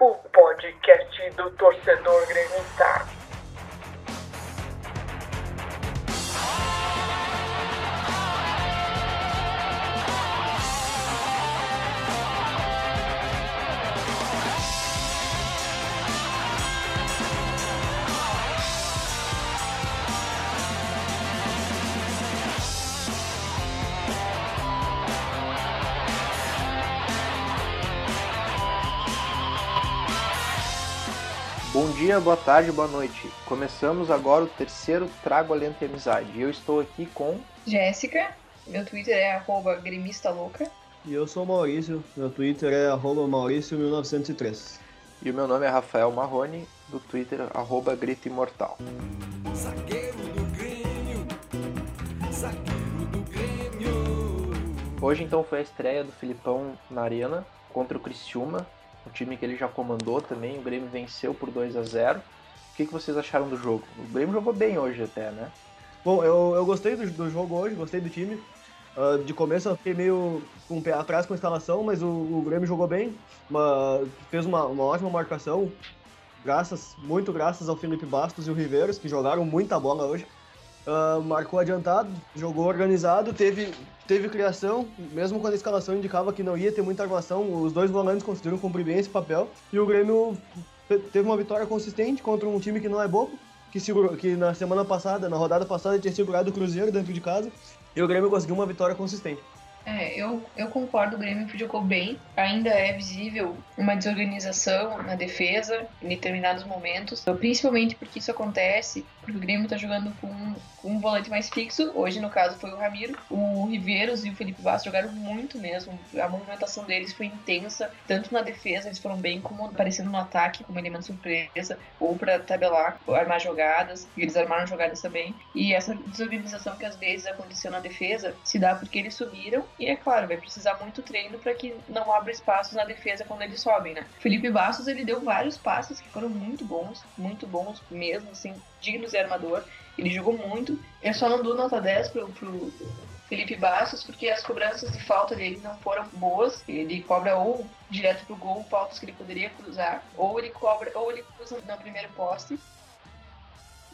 o podcast do torcedor gremista. Bom dia, boa tarde, boa noite. Começamos agora o terceiro Trago Alento e Amizade. E eu estou aqui com. Jéssica, meu Twitter é arroba gremista louca. E eu sou o Maurício, meu Twitter é arroba Maurício1903. E o meu nome é Rafael Marrone, do Twitter arroba Grito Imortal. Zagueiro do Grêmio, zagueiro do Grêmio. Hoje então foi a estreia do Filipão na Arena contra o Criciúma, time que ele já comandou também. O Grêmio venceu por 2 a 0 O que, que vocês acharam do jogo? O Grêmio jogou bem hoje até, né? Bom, eu, eu gostei do, do jogo hoje, gostei do time. Uh, de começo eu fiquei meio com o pé atrás com a instalação, mas o, o Grêmio jogou bem, uma, fez uma, uma ótima marcação, graças, muito graças ao Felipe Bastos e o Riveiros, que jogaram muita bola hoje. Uh, marcou adiantado, jogou organizado, teve, teve criação, mesmo quando a escalação indicava que não ia ter muita armação, os dois volantes conseguiram cumprir bem esse papel. E o Grêmio te- teve uma vitória consistente contra um time que não é bobo, que, segurou, que na semana passada, na rodada passada, tinha segurado o Cruzeiro dentro de casa. E o Grêmio conseguiu uma vitória consistente. É, eu, eu concordo, o Grêmio jogou bem. Ainda é visível uma desorganização na defesa em determinados momentos, principalmente porque isso acontece porque o Grêmio tá jogando com, com um volante mais fixo. Hoje, no caso, foi o Ramiro. O Riveiros e o Felipe Bastos jogaram muito mesmo. A movimentação deles foi intensa, tanto na defesa, eles foram bem, como aparecendo no ataque, como elemento surpresa, ou para tabelar, armar jogadas. E eles armaram jogadas também. E essa desorganização que às vezes aconteceu na defesa se dá porque eles subiram. E é claro, vai precisar muito treino para que não abra espaços na defesa quando eles sobem, né? Felipe Bastos, ele deu vários passes que foram muito bons, muito bons mesmo, assim, dignos de armador. Ele jogou muito. Eu só não dou nota 10 pro, pro Felipe Bastos, porque as cobranças de falta dele não foram boas. Ele cobra ou direto pro gol, pautas que ele poderia cruzar, ou ele cobra, ou ele cruza no primeiro poste.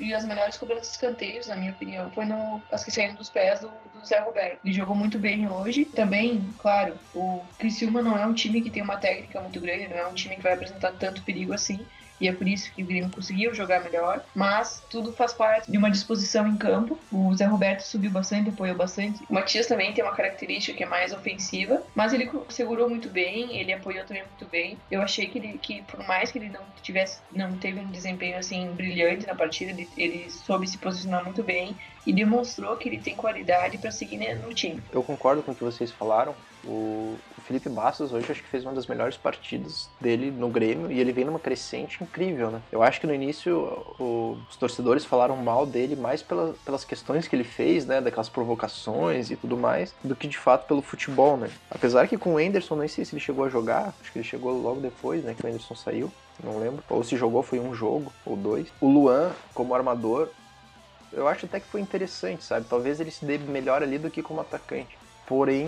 E as melhores cobranças de escanteios, na minha opinião, foi no, as que saíram dos pés do, do Zé Roberto. Ele jogou muito bem hoje. Também, claro, o Criciúma não é um time que tem uma técnica muito grande, não é um time que vai apresentar tanto perigo assim. E é por isso que o Grêmio conseguiu jogar melhor. Mas tudo faz parte de uma disposição em campo. O Zé Roberto subiu bastante, apoiou bastante. O Matias também tem uma característica que é mais ofensiva. Mas ele segurou muito bem, ele apoiou também muito bem. Eu achei que ele, que por mais que ele não tivesse, não teve um desempenho assim brilhante na partida, ele, ele soube se posicionar muito bem e demonstrou que ele tem qualidade para seguir né, no time. Eu concordo com o que vocês falaram. O Felipe Bastos hoje acho que fez uma das melhores partidas dele no Grêmio e ele vem numa crescente incrível, né? Eu acho que no início o- os torcedores falaram mal dele mais pela- pelas questões que ele fez, né? Daquelas provocações e tudo mais, do que de fato pelo futebol, né? Apesar que com o Enderson, nem sei se ele chegou a jogar, acho que ele chegou logo depois, né? Que o Enderson saiu, não lembro. Ou se jogou foi um jogo ou dois. O Luan, como armador, eu acho até que foi interessante, sabe? Talvez ele se dê melhor ali do que como atacante. Porém,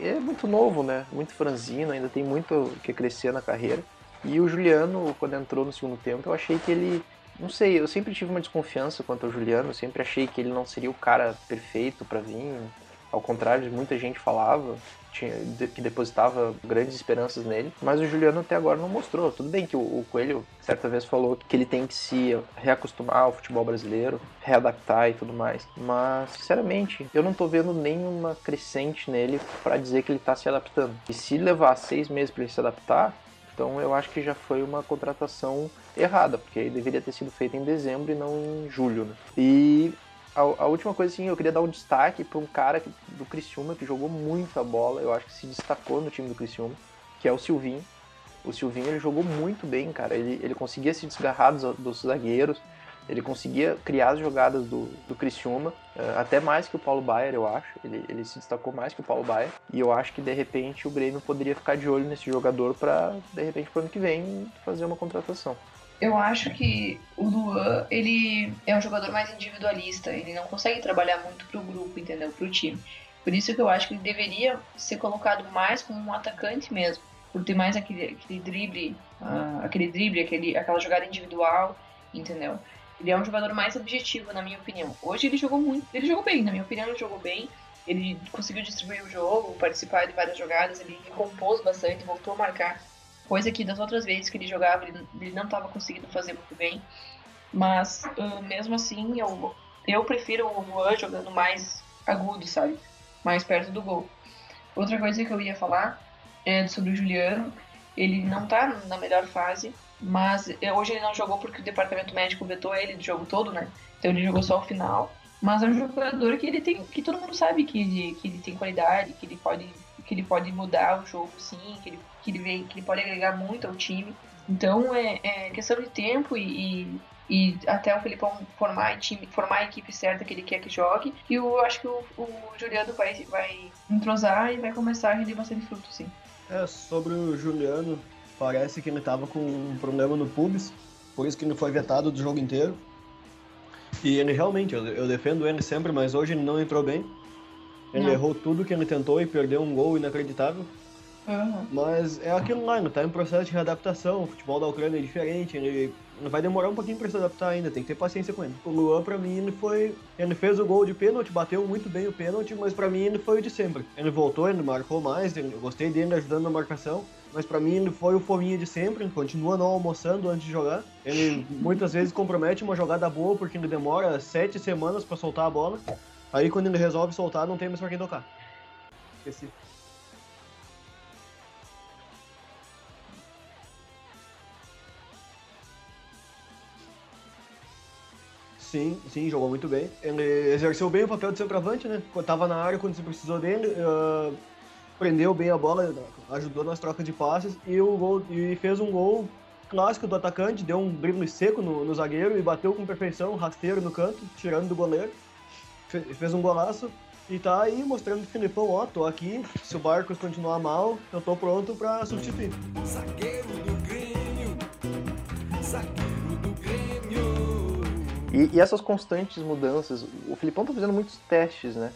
é muito novo, né? Muito franzino, ainda tem muito que crescer na carreira. E o Juliano, quando entrou no segundo tempo, eu achei que ele. Não sei, eu sempre tive uma desconfiança quanto ao Juliano, eu sempre achei que ele não seria o cara perfeito pra vir. Ao contrário de muita gente falava, tinha, que depositava grandes esperanças nele. Mas o Juliano até agora não mostrou. Tudo bem que o, o Coelho certa vez falou que ele tem que se reacostumar ao futebol brasileiro, readaptar e tudo mais. Mas, sinceramente, eu não tô vendo nenhuma crescente nele pra dizer que ele tá se adaptando. E se levar seis meses pra ele se adaptar, então eu acho que já foi uma contratação errada, porque aí deveria ter sido feita em dezembro e não em julho, né? E a, a última coisa, assim, eu queria dar um destaque para um cara que- do Criciúma que jogou muita bola, eu acho que se destacou no time do Criciúma, que é o Silvinho. O Silvinho ele jogou muito bem, cara. Ele, ele conseguia se desgarrar dos, dos zagueiros, ele conseguia criar as jogadas do, do Criciúma, eh, até mais que o Paulo Baier, eu acho. Ele, ele se destacou mais que o Paulo Baier. E eu acho que de repente o Grêmio poderia ficar de olho nesse jogador para de repente pro ano que vem fazer uma contratação. Eu acho que o Luan, ele é um jogador mais individualista, ele não consegue trabalhar muito pro grupo, entendeu? Pro time. Por isso que eu acho que ele deveria ser colocado mais como um atacante mesmo. por ter mais aquele, aquele drible, ah, aquele drible, aquele, aquela jogada individual, entendeu? Ele é um jogador mais objetivo, na minha opinião. Hoje ele jogou muito, ele jogou bem, na minha opinião, ele jogou bem. Ele conseguiu distribuir o jogo, participar de várias jogadas, ele compôs bastante, voltou a marcar. Coisa que das outras vezes que ele jogava, ele, ele não estava conseguindo fazer muito bem. Mas, uh, mesmo assim, eu, eu prefiro o Juan jogando mais agudo, sabe? Mais perto do gol. Outra coisa que eu ia falar é sobre o Juliano. Ele não tá na melhor fase, mas hoje ele não jogou porque o departamento médico vetou ele do jogo todo, né? Então ele jogou só o final. Mas é um jogador que ele tem, que todo mundo sabe que ele, que ele tem qualidade, que ele pode, que ele pode mudar o jogo, sim, que ele, que ele, vem, que ele pode agregar muito ao time. Então é, é questão de tempo e, e, e até o Felipão formar time, formar a equipe certa que ele quer que jogue. E eu acho que o, o Juliano vai, vai entrosar e vai começar a render bastante fruto, sim. É, sobre o Juliano, parece que ele tava com um problema no pubis, por isso que ele foi vetado do jogo inteiro. E ele realmente, eu, eu defendo ele sempre, mas hoje ele não entrou bem. Ele Não. errou tudo que ele tentou e perdeu um gol inacreditável. Uhum. Mas é aquilo lá, ele tá em processo de readaptação. O futebol da Ucrânia é diferente, ele vai demorar um pouquinho pra se adaptar ainda, tem que ter paciência com ele. O Luan, pra mim, ele foi. Ele fez o gol de pênalti, bateu muito bem o pênalti, mas pra mim ele foi o de sempre. Ele voltou, ele marcou mais, eu gostei dele ajudando na marcação. Mas pra mim ele foi o fominha de sempre, ele continua não almoçando antes de jogar. Ele muitas vezes compromete uma jogada boa porque ele demora sete semanas pra soltar a bola. Aí quando ele resolve soltar, não tem mais pra quem tocar. Esqueci. Sim, sim, jogou muito bem. Ele exerceu bem o papel de centroavante, né? Tava na área quando se precisou dele, ah, prendeu bem a bola, ajudou nas trocas de passes e o gol e fez um gol clássico do atacante, deu um drible seco no, no zagueiro e bateu com perfeição, rasteiro no canto, tirando do goleiro. Fe- fez um golaço e tá aí mostrando pro Filipão, ó, tô aqui, se o Barcos continuar mal, eu tô pronto pra substituir. Zagueiro do Grêmio, zagueiro do Grêmio. E, e essas constantes mudanças, o Filipão tá fazendo muitos testes, né?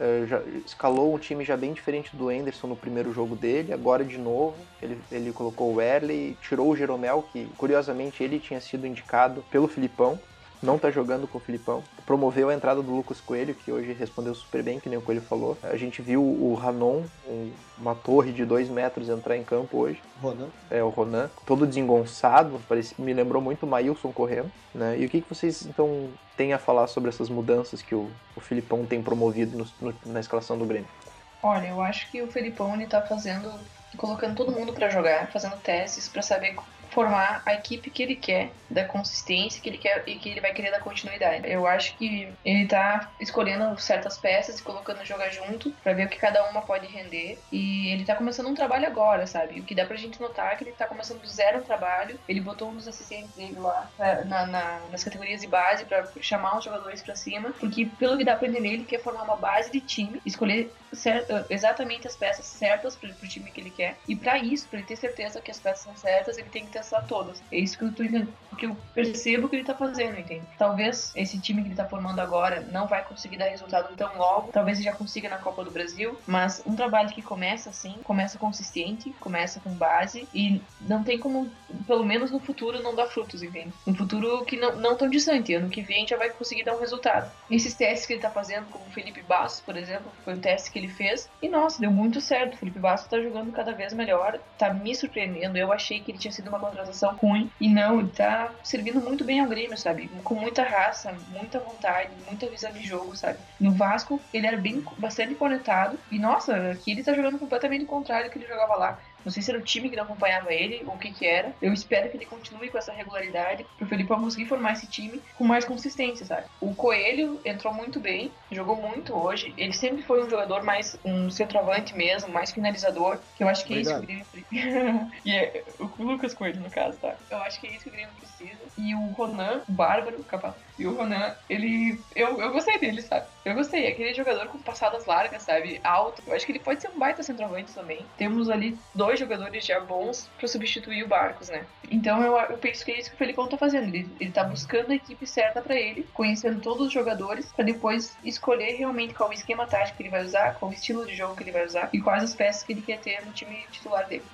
É, já escalou um time já bem diferente do Enderson no primeiro jogo dele, agora de novo ele, ele colocou o Erley, tirou o Jeromel, que curiosamente ele tinha sido indicado pelo Filipão, não tá jogando com o Filipão. Promoveu a entrada do Lucas Coelho, que hoje respondeu super bem, que nem o Coelho falou. A gente viu o Ranon, um- uma torre de dois metros, entrar em campo hoje Ronan. é, o Ronan, todo desengonçado, parece, me lembrou muito o Maílson correndo, né? E o que, que vocês, então, têm a falar sobre essas mudanças que o, o Filipão tem promovido no- no- na escalação do Grêmio? Olha, eu acho que o Felipão ele tá fazendo, colocando todo mundo pra jogar, fazendo testes pra saber formar a equipe que ele quer, da consistência que ele quer e que ele vai querer dar continuidade. Eu acho que ele tá escolhendo certas peças e colocando jogar junto pra ver o que cada uma pode render. E ele tá começando um trabalho agora, sabe? O que dá pra gente notar é que ele tá começando do zero um trabalho. Ele botou um dos assistentes dele lá pra- na- na- nas categorias de base pra chamar os jogadores pra cima, porque pelo que dá pra entender, ele quer formar uma base de time, escolher cer- exatamente as peças certas pro, pro time que ele quer. E pra isso, pra ele ter certeza que as peças são certas, ele tem que testar todas. É isso que eu tô entendendo, que eu percebo que ele tá fazendo, entende? Talvez esse time que ele tá formando agora não vai conseguir dar resultado tão logo, talvez ele já consiga na Copa do Brasil, mas um trabalho que começa assim, começa consistente, começa com base e não tem como, pelo menos no futuro, não dar frutos, entende? Um futuro que não, não tão distante, ano que vem já vai conseguir dar um resultado. Esses testes que ele tá fazendo, como o Felipe Bastos, por exemplo, foi um teste que ele fez e nossa, deu muito certo. O Felipe Bastos tá jogando cada vez melhor, tá me surpreendendo. Eu achei que ele tinha sido uma contratação ruim e não, ele tá servindo muito bem ao Grêmio, sabe? Com muita raça, muita vontade, muita visão de jogo, sabe? No Vasco, ele era bem bastante conectado e nossa, aqui ele tá jogando completamente o contrário do que ele jogava lá. Não sei se era o time que não acompanhava ele ou o que que era. Eu espero que ele continue com essa regularidade pro Felipe conseguir formar esse time com mais consistência, sabe? O Coelho entrou muito bem, jogou muito hoje. Ele sempre foi um jogador mais um centroavante mesmo, mais finalizador. Que eu acho que é isso que o Grêmio precisa. e é, o Lucas Coelho, no caso, tá? Eu acho que é isso que o Grêmio precisa. E o Ronan, o Bárbaro, capaz. E o Ronan, ele. Eu, eu gostei dele, sabe? Eu gostei. Aquele jogador com passadas largas, sabe? Alto. Eu acho que ele pode ser um baita centroavante também. Temos ali dois jogadores já bons pra substituir o Barcos, né? Então eu, eu penso que é isso que o Felipão tá fazendo. Ele, ele tá buscando a equipe certa pra ele, conhecendo todos os jogadores, pra depois escolher realmente qual esquema tático que ele vai usar, qual estilo de jogo que ele vai usar e quais as peças que ele quer ter no time titular dele.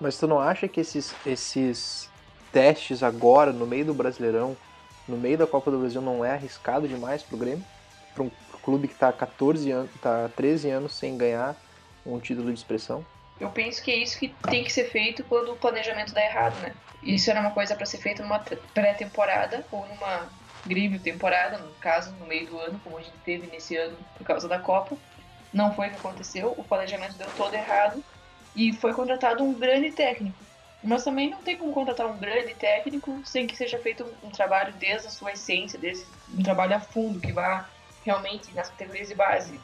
Mas tu não acha que esses, esses testes agora, no meio do Brasileirão, no meio da Copa do Brasil, não é arriscado demais pro Grêmio? Para um clube que tá 14 anos, tá 13 anos sem ganhar um título de expressão? Eu penso que é isso que tem que ser feito quando o planejamento dá errado, né? Isso era uma coisa para ser feita numa pré-temporada ou numa grívio temporada, no caso, no meio do ano, como a gente teve nesse ano por causa da Copa. Não foi o que aconteceu, o planejamento deu todo errado e foi contratado um grande técnico. Mas também não tem como contratar um grande técnico sem que seja feito um, trabalho desde a sua essência, desde um trabalho a fundo, que vá realmente nas categorias de base,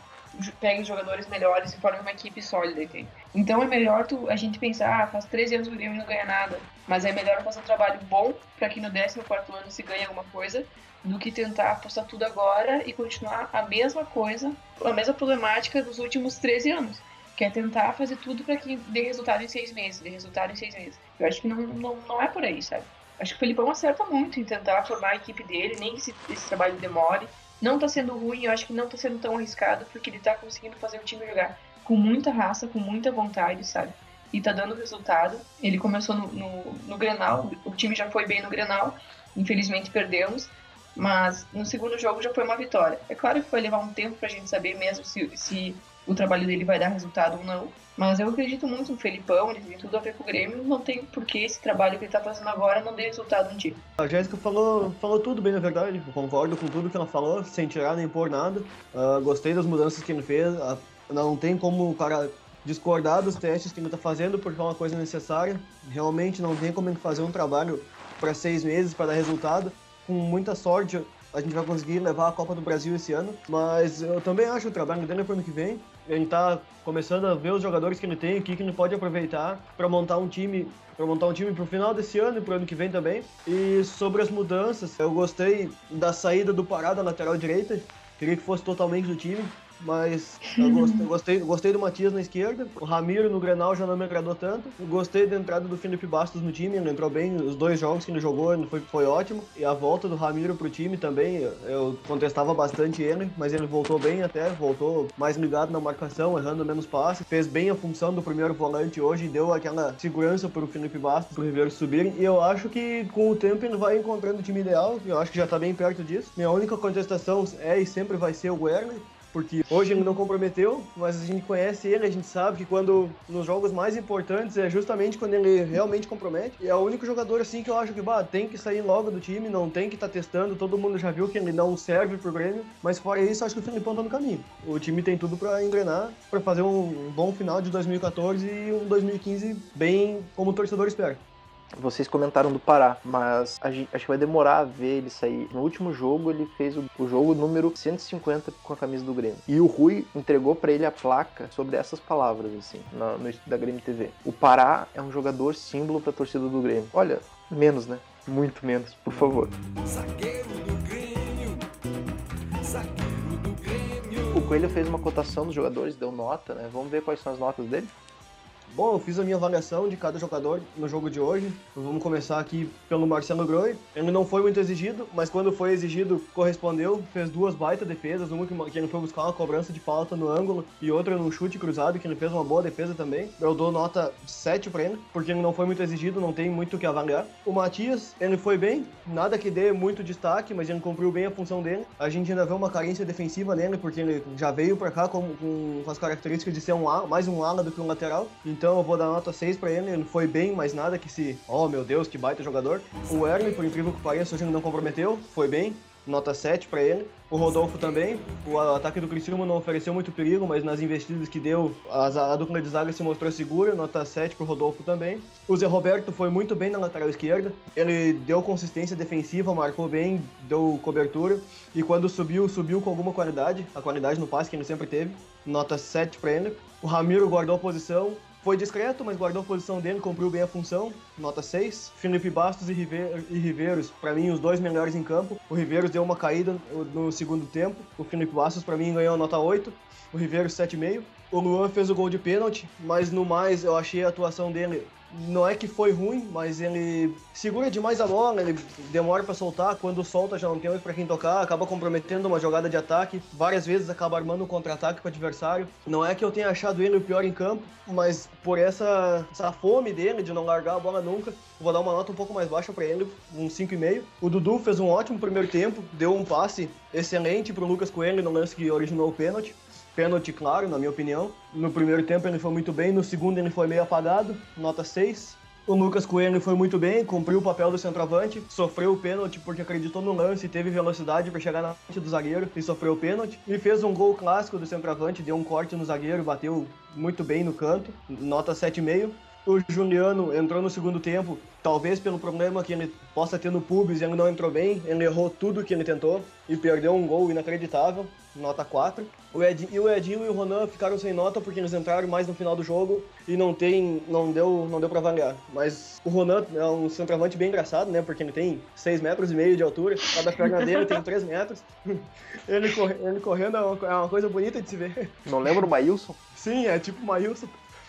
pegue jogadores melhores e forme uma equipe sólida? Então é melhor tu, a gente pensar, ah, faz 13 anos que o Grêmio não ganha nada, mas é melhor fazer um trabalho bom para que no 14 ano se ganhe alguma coisa, do que tentar apostar tudo agora e continuar a mesma coisa, a mesma problemática dos últimos 13 anos. Que é tentar fazer tudo para que dê resultado em seis meses, dê resultado em seis meses. Eu acho que não, não, não é por aí, sabe? Acho que o Felipão acerta muito em tentar formar a equipe dele, nem que esse, esse trabalho demore. Não tá sendo ruim, eu acho que não tá sendo tão arriscado, porque ele tá conseguindo fazer o time jogar com muita raça, com muita vontade, sabe? E tá dando resultado. Ele começou no, no, no Grenal, o time já foi bem no Grenal, infelizmente perdemos, mas no segundo jogo já foi uma vitória. É claro que vai levar um tempo pra gente saber mesmo se, se o trabalho dele vai dar resultado ou não. Mas eu acredito muito no Felipão, ele tem tudo a ver com o Grêmio. Não tem por que esse trabalho que ele tá fazendo agora não dê resultado um dia. A Jéssica falou, falou tudo bem, na verdade. Eu concordo com tudo que ela falou, sem tirar nem pôr nada. Uh, gostei das mudanças que ele fez. Uh, não tem como o cara discordar dos testes que ele tá fazendo, porque é uma coisa necessária. Realmente não tem como fazer um trabalho para seis meses para dar resultado. Com muita sorte, a gente vai conseguir levar a Copa do Brasil esse ano. Mas eu também acho o trabalho dele é pro ano que vem. Ele tá começando a ver os jogadores que ele tem, o que, ele pode aproveitar para montar um time para montar um time pro final desse ano e pro ano que vem também. E sobre as mudanças, eu gostei da saída do Pará da lateral direita. Queria que fosse totalmente do time mas eu gostei, gostei, gostei, do Matias na esquerda. O Ramiro no Grenal já não me agradou tanto. Gostei da entrada do Felipe Bastos no time, ele entrou bem. Os dois jogos que ele jogou foi, foi ótimo. E a volta do Ramiro pro time também, eu contestava bastante ele, mas ele voltou bem até, voltou mais ligado na marcação, errando menos passes. Fez bem a função do primeiro volante hoje deu aquela segurança pro Felipe Bastos, pro Ribeiro subirem. E eu acho que com o tempo ele vai encontrando o time ideal. Eu acho que já tá bem perto disso. Minha única contestação é e sempre vai ser o Werner porque hoje ele não comprometeu, mas a gente conhece ele, a gente sabe que quando nos jogos mais importantes é justamente quando ele realmente compromete. E é o único jogador assim que eu acho que bah, tem que sair logo do time, não tem que estar tá testando. Todo mundo já viu que ele não serve pro Grêmio, mas fora isso, acho que o Filipão tá no caminho. O time tem tudo para engrenar, para fazer um bom final de 2014 e um 2015 bem como o torcedor espera. Vocês comentaram do Pará, mas gente, acho que vai demorar a ver ele sair. No último jogo, ele fez o, o jogo número 150 com a camisa do Grêmio. E o Rui entregou para ele a placa sobre essas palavras, assim, no, no da Grêmio TV. O Pará é um jogador símbolo para a torcida do Grêmio. Olha, menos, né? Muito menos, por favor. Zagueiro do Grêmio, zagueiro do Grêmio. O Coelho fez uma cotação dos jogadores, deu nota, né? Vamos ver quais são as notas dele? Bom, eu fiz a minha avaliação de cada jogador no jogo de hoje. Vamos começar aqui pelo Marcelo Groi. Ele não foi muito exigido, mas quando foi exigido, correspondeu. Fez duas baita defesas. Uma que ele foi buscar uma cobrança de falta no ângulo e outra num chute cruzado, que ele fez uma boa defesa também. Eu dou nota 7 pra ele, porque ele não foi muito exigido, não tem muito o que avaliar. O Matias, ele foi bem, nada que dê muito destaque, mas ele cumpriu bem a função dele. A gente ainda vê uma carência defensiva nele, porque ele já veio pra cá com, com as características de ser um ala, mais um ala do que um lateral. Então, então eu vou dar nota 6 pra ele. Ele foi bem, mas nada que se. Oh meu Deus, que baita jogador. O Erlen, por incrível que pareça, hoje não comprometeu, foi bem. Nota 7 para ele. O Rodolfo também. O ataque do Criciúma não ofereceu muito perigo, mas nas investidas que deu, a, a dupla de zaga se mostrou segura. Nota 7 pro Rodolfo também. O Zé Roberto foi muito bem na lateral esquerda. Ele deu consistência defensiva, marcou bem, deu cobertura. E quando subiu, subiu com alguma qualidade. A qualidade no passe que ele sempre teve. Nota 7 para ele. O Ramiro guardou a posição. Foi discreto, mas guardou a posição dele, cumpriu bem a função, nota 6. Felipe Bastos e, Rive e Riveiros, para mim, os dois melhores em campo. O Riveiros deu uma caída no segundo tempo. O Felipe Bastos, para mim, ganhou nota 8. O Riveiros, 7,5. O Luan fez o gol de pênalti, mas no mais eu achei a atuação dele não é que foi ruim, mas ele segura demais a bola, ele demora para soltar, quando solta já não tem outro para quem tocar, acaba comprometendo uma jogada de ataque, várias vezes acaba armando um contra-ataque para o adversário. Não é que eu tenha achado ele o pior em campo, mas por essa, essa fome dele de não largar a bola nunca, vou dar uma nota um pouco mais baixa para ele, um 5,5. O Dudu fez um ótimo primeiro tempo, deu um passe excelente pro Lucas Coelho no lance que originou o pênalti. Pênalti, claro, na minha opinião. No primeiro tempo ele foi muito bem, no segundo ele foi meio apagado, nota 6. O Lucas Coelho foi muito bem, cumpriu o papel do centroavante, sofreu o pênalti porque acreditou no lance, teve velocidade para chegar na frente do zagueiro e sofreu o pênalti. E fez um gol clássico do centroavante, deu um corte no zagueiro, bateu muito bem no canto, nota 7,5. O Juliano entrou no segundo tempo, talvez pelo problema que ele possa ter no pubis, ele não entrou bem, ele errou tudo que ele tentou e perdeu um gol inacreditável, nota 4. O Ed, e o Edinho e o Ronan ficaram sem nota porque eles entraram mais no final do jogo e não tem, não deu, não deu para avaliar. Mas o Ronan é um centroavante bem engraçado, né? Porque ele tem 6 metros e meio de altura, cada perna dele tem 3 metros. Ele, corre, ele correndo é uma, é uma, coisa bonita de se ver. Não lembra o Maílson? Sim, é tipo o Maílson.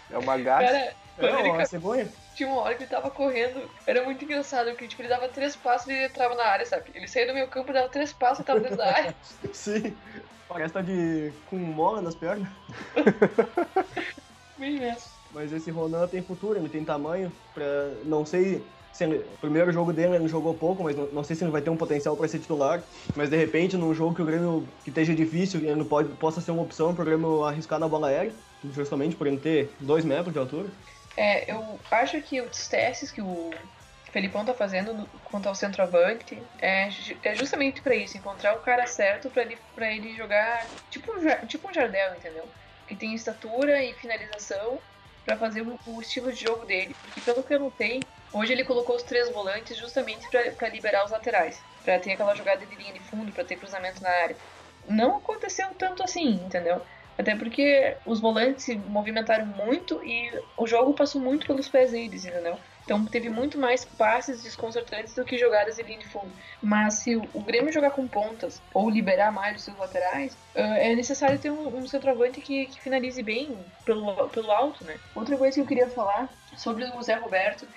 É uma garça. Quando é, uma ca- cegonha? Tinha uma hora que ele tava correndo, era muito engraçado, porque tipo, ele dava três passos e ele entrava na área, sabe? Ele saía do meio campo, dava três passos e tava dentro da área. Sim. Parece tá de, com mola nas pernas. Bem. Mas esse Ronan tem futuro, ele tem tamanho. Pra, não sei se ele, o primeiro jogo dele ele jogou pouco, mas não, não sei se ele vai ter um potencial para ser titular. Mas de repente, num jogo que o Grêmio que esteja difícil, ele pode, possa ser uma opção para o Grêmio arriscar na bola aérea, justamente por ele ter dois metros de altura. É, eu acho que os testes que o Felipão tá fazendo quanto ao centroavante é, é justamente pra isso, encontrar o cara certo pra ele, pra ele jogar tipo um, tipo um Jardel, entendeu? Que tem estatura e finalização pra fazer o, o estilo de jogo dele. Porque pelo que eu notei, hoje ele colocou os três volantes justamente pra liberar os laterais. Pra ter aquela jogada de linha de fundo, pra ter cruzamento na área. Não aconteceu tanto assim, entendeu? Até porque os volantes se movimentaram muito e o jogo passou muito pelos pés deles, entendeu? Então teve muito mais passes desconcertantes do que jogadas de linha de fundo. Mas se o, Grêmio jogar com pontas ou liberar mais os seus laterais, ah, é necessário ter um, um centroavante que, que finalize bem pelo, pelo alto, né? Outra coisa que eu queria falar sobre o Zé Roberto,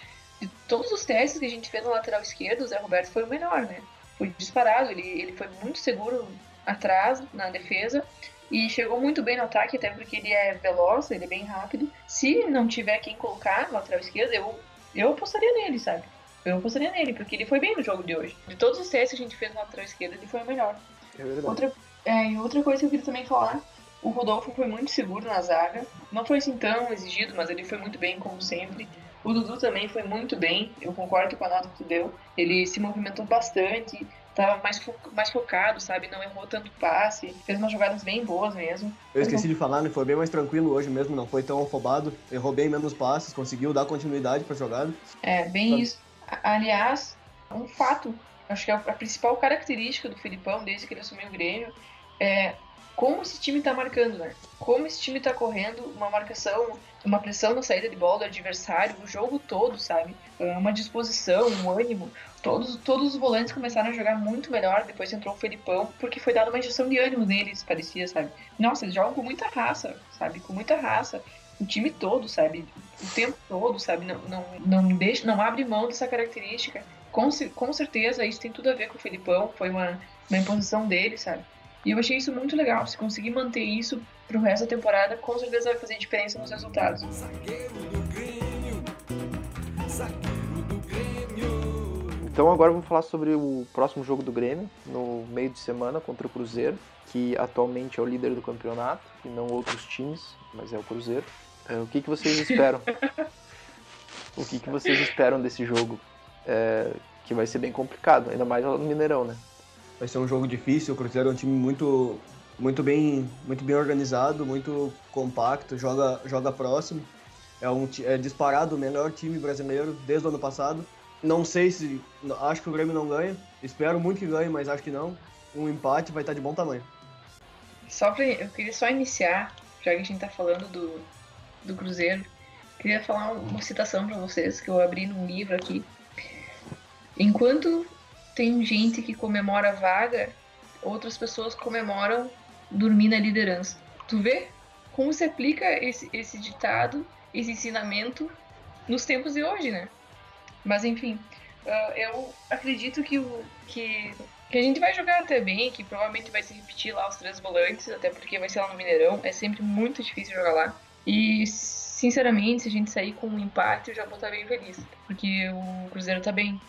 de todos os testes que a gente fez na lateral esquerda, o Zé Roberto foi o melhor, né? Foi disparado, ele, ele foi muito seguro atrás na defesa e chegou muito bem no ataque, até porque ele é veloz, ele é bem rápido. Se não tiver quem colocar lateral esquerda, eu, eu apostaria nele, sabe? Eu apostaria nele, porque ele foi bem no jogo de hoje. De todos os testes que a gente fez na lateral esquerda, ele foi o melhor. É verdade. Outra, é, e outra coisa que eu queria também falar, o Rodolfo foi muito seguro na zaga. Não foi assim tão exigido, mas ele foi muito bem, como sempre. O Dudu também foi muito bem, eu concordo com a nota que tu deu. Ele se movimentou bastante, tava mais, fo mais focado, sabe? Não errou tanto passe, fez umas jogadas bem boas mesmo. Eu esqueci de falar, ele foi bem mais tranquilo hoje mesmo, não foi tão afobado, errou bem menos passes, conseguiu dar continuidade pra jogada. É, bem Sabe? isso. Aliás, um fato, acho que é a principal característica do Filipão desde que ele assumiu o Grêmio é como esse time tá marcando, né? Como esse time tá correndo uma marcação, uma pressão na saída de bola do adversário, o jogo todo, sabe? É Uma disposição, um ânimo. Todos, todos os volantes começaram a jogar muito melhor depois entrou o Felipão, porque foi dada uma injeção de ânimo neles, parecia, sabe? Nossa, eles jogam com muita raça, sabe? Com muita raça. O time todo, sabe? O tempo todo, sabe? Não, não, não, deixa, não abre mão dessa característica. Com, com certeza, isso tem tudo a ver com o Felipão, foi uma, uma imposição dele, sabe? E eu achei isso muito legal. Se conseguir manter isso pro resto da temporada, com certeza vai fazer diferença nos resultados. Zagueiro Então agora vamos falar sobre o próximo jogo do Grêmio, no meio de semana contra o Cruzeiro, que atualmente é o líder do campeonato, e não outros times, mas é o Cruzeiro. É, o que, que vocês esperam? o que, que vocês esperam desse jogo? É, que vai ser bem complicado, ainda mais lá no Mineirão, né? Vai ser um jogo difícil, o Cruzeiro é um time muito, muito, bem, muito bem organizado, muito compacto, joga, joga próximo. É, um, é disparado o melhor time brasileiro desde o ano passado. Não sei se. Acho que o Grêmio não ganha. Espero muito que ganhe, mas acho que não. Um empate vai estar de bom tamanho. Só pra, eu queria só iniciar, já que a gente tá falando do, do Cruzeiro, queria falar uma citação pra vocês que eu abri num livro aqui. Enquanto tem gente que comemora vaga, outras pessoas comemoram dormir na liderança. Tu vê como se aplica esse, esse ditado, esse ensinamento nos tempos de hoje, né? Mas enfim, uh, eu acredito que, o, que, que a gente vai jogar até bem, que provavelmente vai se repetir lá os três volantes, até porque vai ser lá no Mineirão, é sempre muito difícil jogar lá. E sinceramente, se a gente sair com um empate, eu já vou estar bem feliz, porque o Cruzeiro tá bem.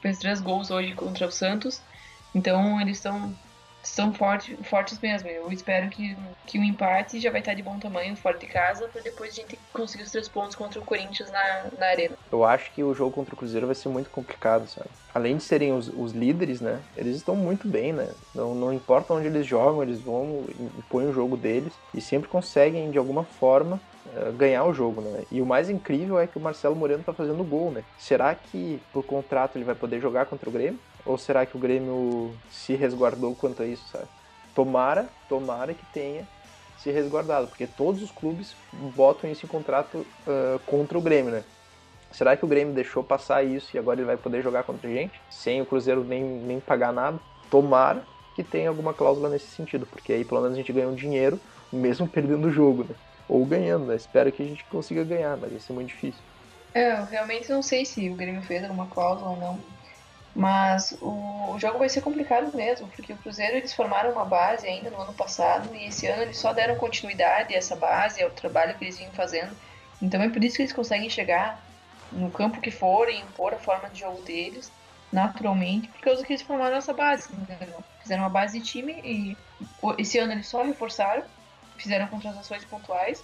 Fez três gols hoje contra o Santos, então eles estão estão forte, fortes mesmo. Eu espero que, que o empate já vai estar de bom tamanho, fora de casa, para depois a gente conseguir os três pontos contra o Corinthians na, na arena. Eu acho que o jogo contra o Cruzeiro vai ser muito complicado, sabe? Além de serem os, os líderes, né? Eles estão muito bem, né? Não, não importa onde eles jogam, eles vão impõem o jogo deles e sempre conseguem, de alguma forma, uh, ganhar o jogo, né? E o mais incrível é que o Marcelo Moreno tá fazendo gol, né? Será que por contrato ele vai poder jogar contra o Grêmio? Ou será que o Grêmio se resguardou quanto a isso, sabe? Tomara, tomara que tenha se resguardado, porque todos os clubes botam isso em contrato uh, contra o Grêmio, né? Será que o Grêmio deixou passar isso e agora ele vai poder jogar contra a gente? Sem o Cruzeiro nem, nem pagar nada? Tomara que tenha alguma cláusula nesse sentido, porque aí pelo menos a gente ganha um dinheiro, mesmo perdendo o jogo, né? Ou ganhando, né? Espero que a gente consiga ganhar, mas vai ser muito difícil. É, eu realmente não sei se o Grêmio fez alguma cláusula ou não. Mas o, o, jogo vai ser complicado mesmo, porque o Cruzeiro eles formaram uma base ainda no ano passado e esse ano eles só deram continuidade a essa base, ao trabalho que eles vinham fazendo. Então é por isso que eles conseguem chegar no campo que for e impor a forma de jogo deles naturalmente, por causa que eles formaram essa base. Entendeu? Fizeram uma base de time e esse ano eles só reforçaram, fizeram contratações pontuais,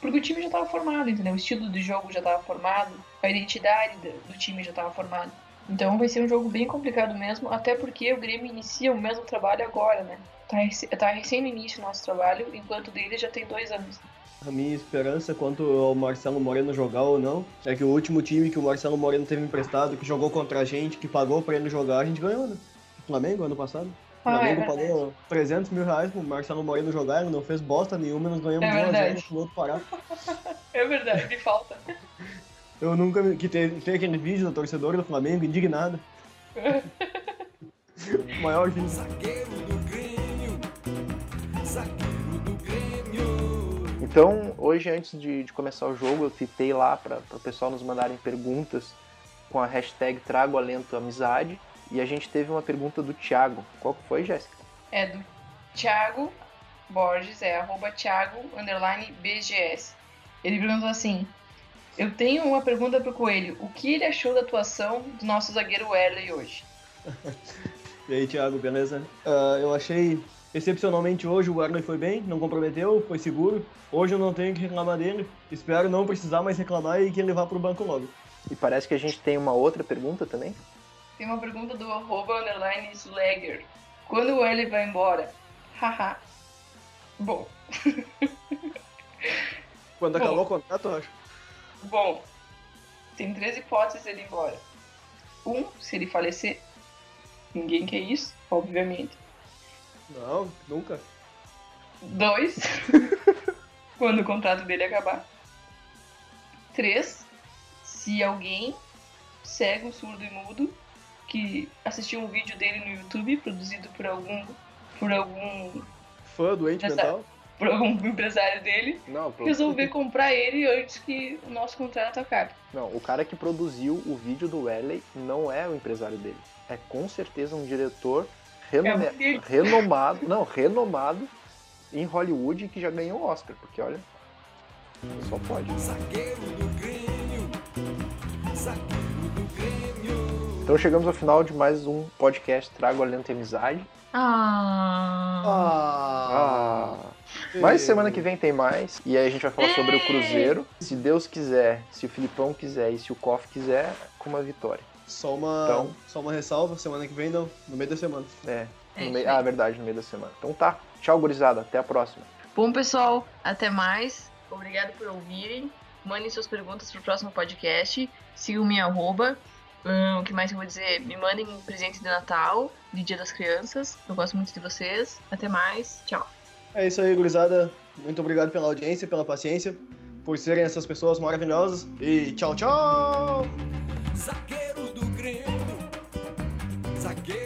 porque o time já estava formado, entendeu? O estilo de jogo já estava formado, a identidade do time já estava formada. Então vai ser um jogo bem complicado mesmo, até porque o Grêmio inicia o mesmo trabalho agora, né? Tá, tá recém no início o nosso trabalho, enquanto o dele já tem dois anos. A minha esperança quanto ao Marcelo Moreno jogar ou não é que o último time que o Marcelo Moreno teve emprestado, que jogou contra a gente, que pagou para ele jogar, a gente ganhou, né? O Flamengo ano passado. O Ah, Flamengo é pagou 300 mil reais pro Marcelo Moreno jogar, ele não fez bosta nenhuma, nós ganhamos É de 1 a 0 verdade. no outro parado. É verdade, me falta. Eu nunca me- que tem, tem aquele vídeo do torcedor do Flamengo indignado. o maior vídeo. Zagueiro do Grêmio, zagueiro do Grêmio. Então, hoje, antes de, de começar o jogo, eu tentei lá para o pessoal nos mandarem perguntas com a hashtag Trago Alento Amizade. E a gente teve uma pergunta do Thiago. Qual que foi, Jéssica? É do Thiago Borges, é arroba Thiago underline BGS. Ele perguntou assim: Eu tenho uma pergunta pro Coelho. O que ele achou da atuação do nosso zagueiro Werley hoje? E aí, Thiago, beleza? Ah, eu achei excepcionalmente hoje o Arley foi bem, não comprometeu, foi seguro. Hoje eu não tenho que reclamar dele. Espero não precisar mais reclamar e que ele vá pro banco logo. E parece que a gente tem uma outra pergunta também. Tem uma pergunta do arroba underline Slagger. Quando o Werley vai embora? Haha. Bom, Quando Bom. acabar o contrato, eu acho. Bom. Tem três hipóteses dele ir embora. Um, se ele falecer. Ninguém quer isso, obviamente. Não, nunca. Dois, quando o contrato dele acabar. Três, se alguém cego, surdo e mudo que assistiu um vídeo dele no YouTube produzido por algum por algum Fã, doente Essa- mental. Por algum empresário dele Não, pro- resolver comprar ele antes que o nosso contrato acabe. não, o cara que produziu o vídeo do Werley não é o empresário dele. É com certeza um diretor renome- É um renomado, não, renomado em Hollywood que já ganhou o Oscar, porque olha, só pode. Zagueiro do Grêmio, zagueiro do Grêmio. Então chegamos ao final de mais um podcast Trago Alento e Amizade. Ah. Ah, mas semana que vem tem mais. E aí a gente vai falar sobre o Cruzeiro. Se Deus quiser, se o Filipão quiser e se o Koff quiser, com uma vitória. Só uma, Então. só uma ressalva, semana que vem não, no meio da semana. É. É aí. ah, verdade, no meio da semana. Então tá. Tchau, gurizada. Até a próxima. Bom, pessoal, até mais. Obrigado por ouvirem. Mandem suas perguntas pro próximo podcast. Sigam minha arroba. Hum, o que mais eu vou dizer? Me mandem um presente de Natal, de Dia das Crianças. Eu gosto muito de vocês. Até mais. Tchau. É isso aí, gurizada. Muito obrigado pela audiência, pela paciência, por serem essas pessoas maravilhosas. E tchau, tchau! Zagueiro do Grêmio, zagueiro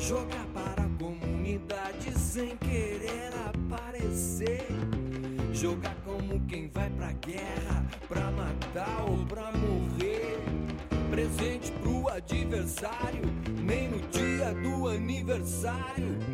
Jogar para a comunidade sem querer aparecer. Jogar como quem vai pra guerra, pra matar ou pra morrer. Presente pro adversário, nem no dia do aniversário.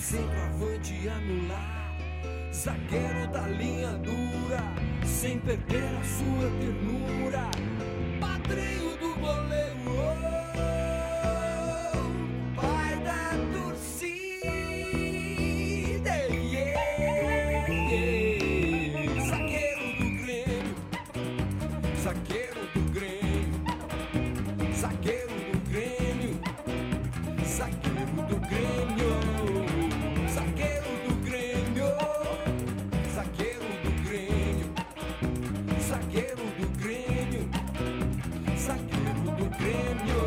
centroavante anular, zagueiro da linha dura, sem perder a sua ternura. in your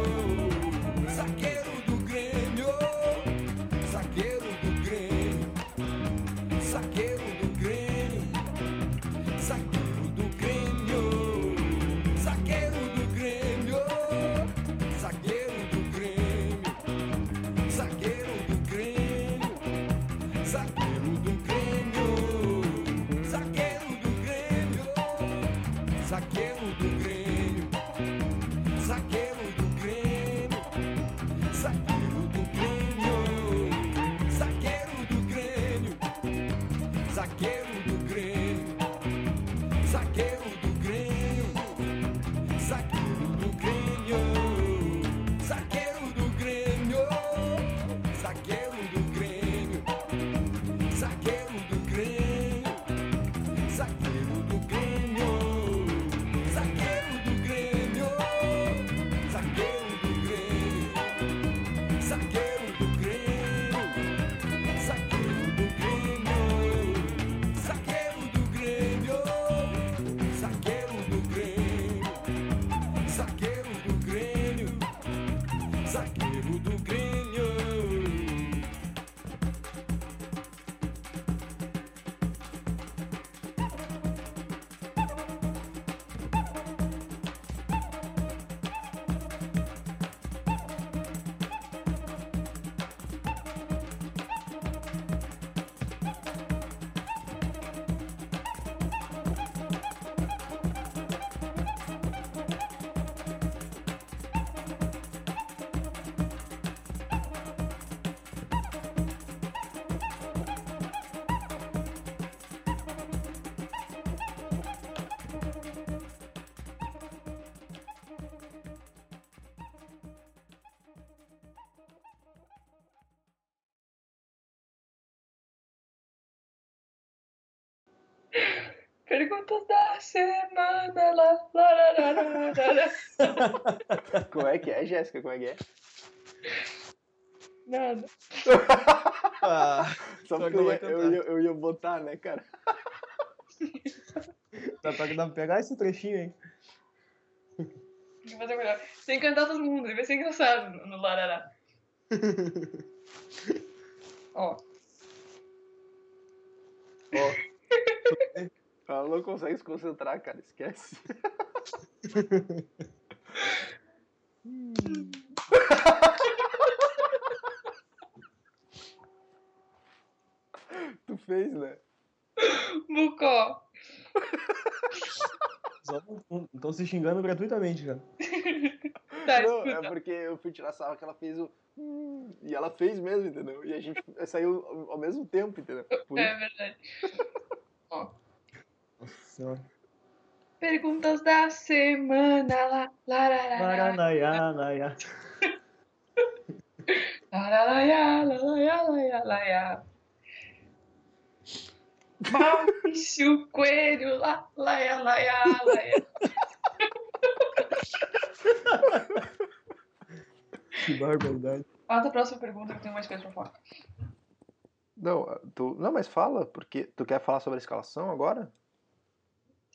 Perguntas da semana. Lá, lá, lá, lá, Como é que é, Jéssica? Como é que é? Nada. Ah, Só porque eu, eu, eu, eu, ia botar, né, cara? Tá, tá dá pra, dá pra pegar esse trechinho aí. Tem que fazer melhor. Tem que cantar todo mundo, deve ser engraçado no Larará. Ó. Ó. Ela não consegue se concentrar, cara. Esquece. tu fez, né? Bucó. estão se xingando gratuitamente, cara. Tá, não, é porque eu fui tirar sarro que ela fez o. "Hum", E ela fez mesmo, entendeu? E a gente saiu ao- mesmo tempo, entendeu? Por É verdade. Ó, senhora. perguntas da semana. Lá, larará. Maranaiá, naiá. Lararaiá, laraiá, laraiá, laraiá. Maurício Coelho, lá, laia, laia, laia. Que barbaridade. Fala a próxima pergunta que eu tenho mais coisa pra falar. Não, tu... não, mas fala, porque tu quer falar sobre a escalação agora?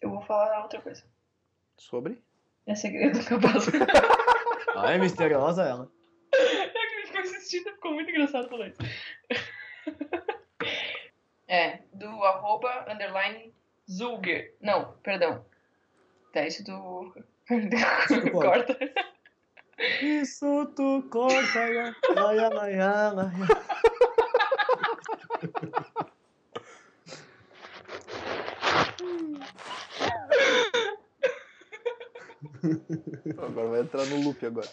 Eu vou falar outra coisa. Sobre? É segredo capaz. Ah, é misteriosa ela. É que a gente ficou assistindo, ficou muito engraçado falar isso. É, do arroba underline Zulger. Não, perdão. Tá, isso do. corta. Corta. Isso tu corta. Laia, laia, laia. Agora vai entrar no loop agora.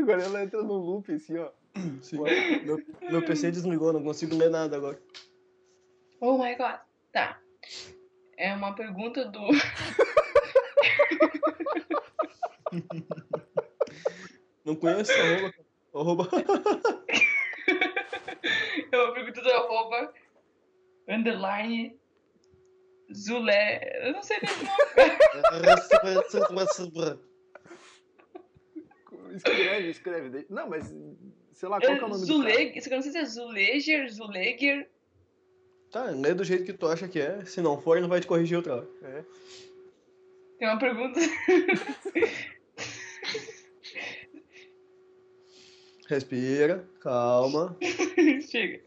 Agora ela entra no loop, assim, ó. Sim. Meu, meu PC desligou, não consigo ler nada agora. Oh my god. Tá. É uma pergunta do. Não conheço arroba. arroba. É uma pergunta do arroba underline Zulé. Eu não sei nem o nome. Escreve, escreve. Não, mas sei lá, qual que é o nome do cara? Zuleg, eu não sei se é Zuleger, Zuleger. Tá, lê do jeito que tu acha que é. Se não for, ele vai te corrigir outra hora. É. Tem uma pergunta. Respira, calma. Chega.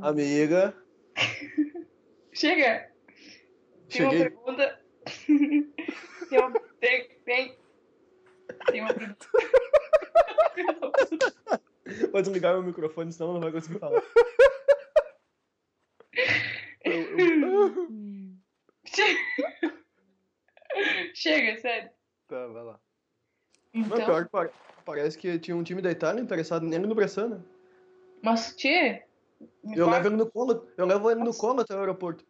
Amiga. Chega. Tem uma pergunta. Tem uma. Tem. Tem. Tem uma pergunta. Vou desligar meu microfone, senão não vai conseguir falar. Chega. Chega, sério. Tá, vai lá. Então. pior que pare- parece que tinha um time da Itália interessado nele no Bressan, né? Mas, Tchê. Eu paga, levo ele no colo, eu levo ele no colo até o aeroporto.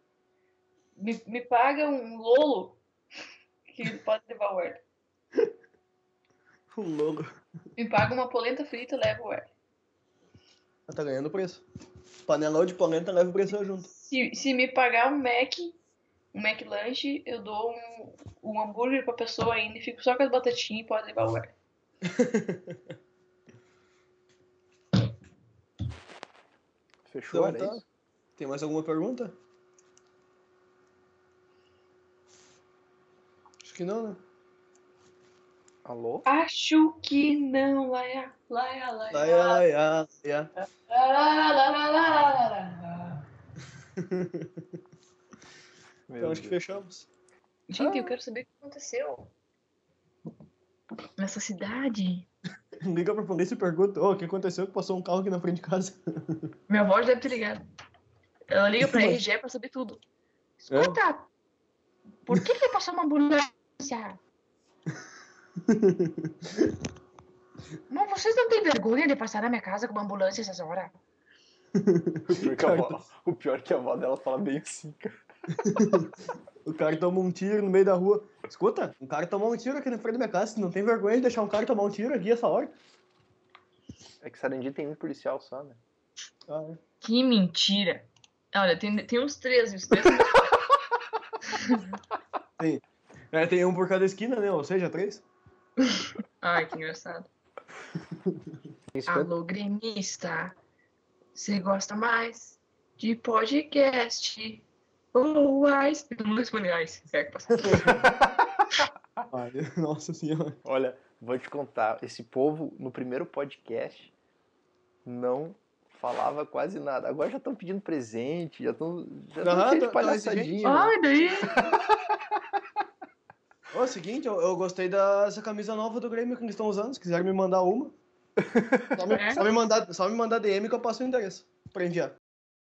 me, me paga um Lolo que pode levar o Erle. O Lolo. Me paga uma polenta frita e leva o. Ah, Tá ganhando preço. Panelão de polenta leva o Bressan junto. Se, se me pagar um Mac, um Mac lanche, eu dou um, um hambúrguer pra pessoa ainda e fico só com as batatinhas e pode levar o Erle. Fechou, Então tá. Tem mais alguma pergunta? Acho que não, né? Alô? Acho que não, laia, laia, laia. Laia, laia, laia. Lá, lá, lá, lá. Meu Então acho que fechamos. Gente, eu quero saber o que aconteceu nessa cidade. Liga pra polícia e pergunta, ô, o que aconteceu que passou um carro aqui na frente de casa? Minha avó já deve ter ligado. Ela liga pra RG pra saber tudo. Escuta, por que que passou uma ambulância? Mas vocês não têm vergonha de passar na minha casa com uma ambulância essas horas? O pior, a o pior que a avó dela fala bem assim, cara. O cara tomou um tiro no meio da rua. Escuta, um cara tomou um tiro aqui na frente da minha casa. Não tem vergonha de deixar um cara tomar um tiro aqui essa hora? É que Sarandi tem um policial só, né? Ah, é. Que mentira. Olha, tem, tem uns três, os três tem, é, tem um por cada esquina, né? Ou seja, três. Ai, que engraçado. Isso Alô, gremista. Você gosta mais de podcast? Não respondi ice. É nossa senhora. Olha, vou te contar, esse povo no primeiro podcast não falava quase nada. Agora já estão pedindo presente, já estão já tão Aham, cheios de tá- tá palhaçadinha. né? Ai, daí. Ó, é o seguinte, eu, eu gostei dessa camisa nova do Grêmio que eles estão usando. Se quiserem me mandar uma. Só me, É? só me mandar, só me mandar DM que eu passo o endereço pra enviar.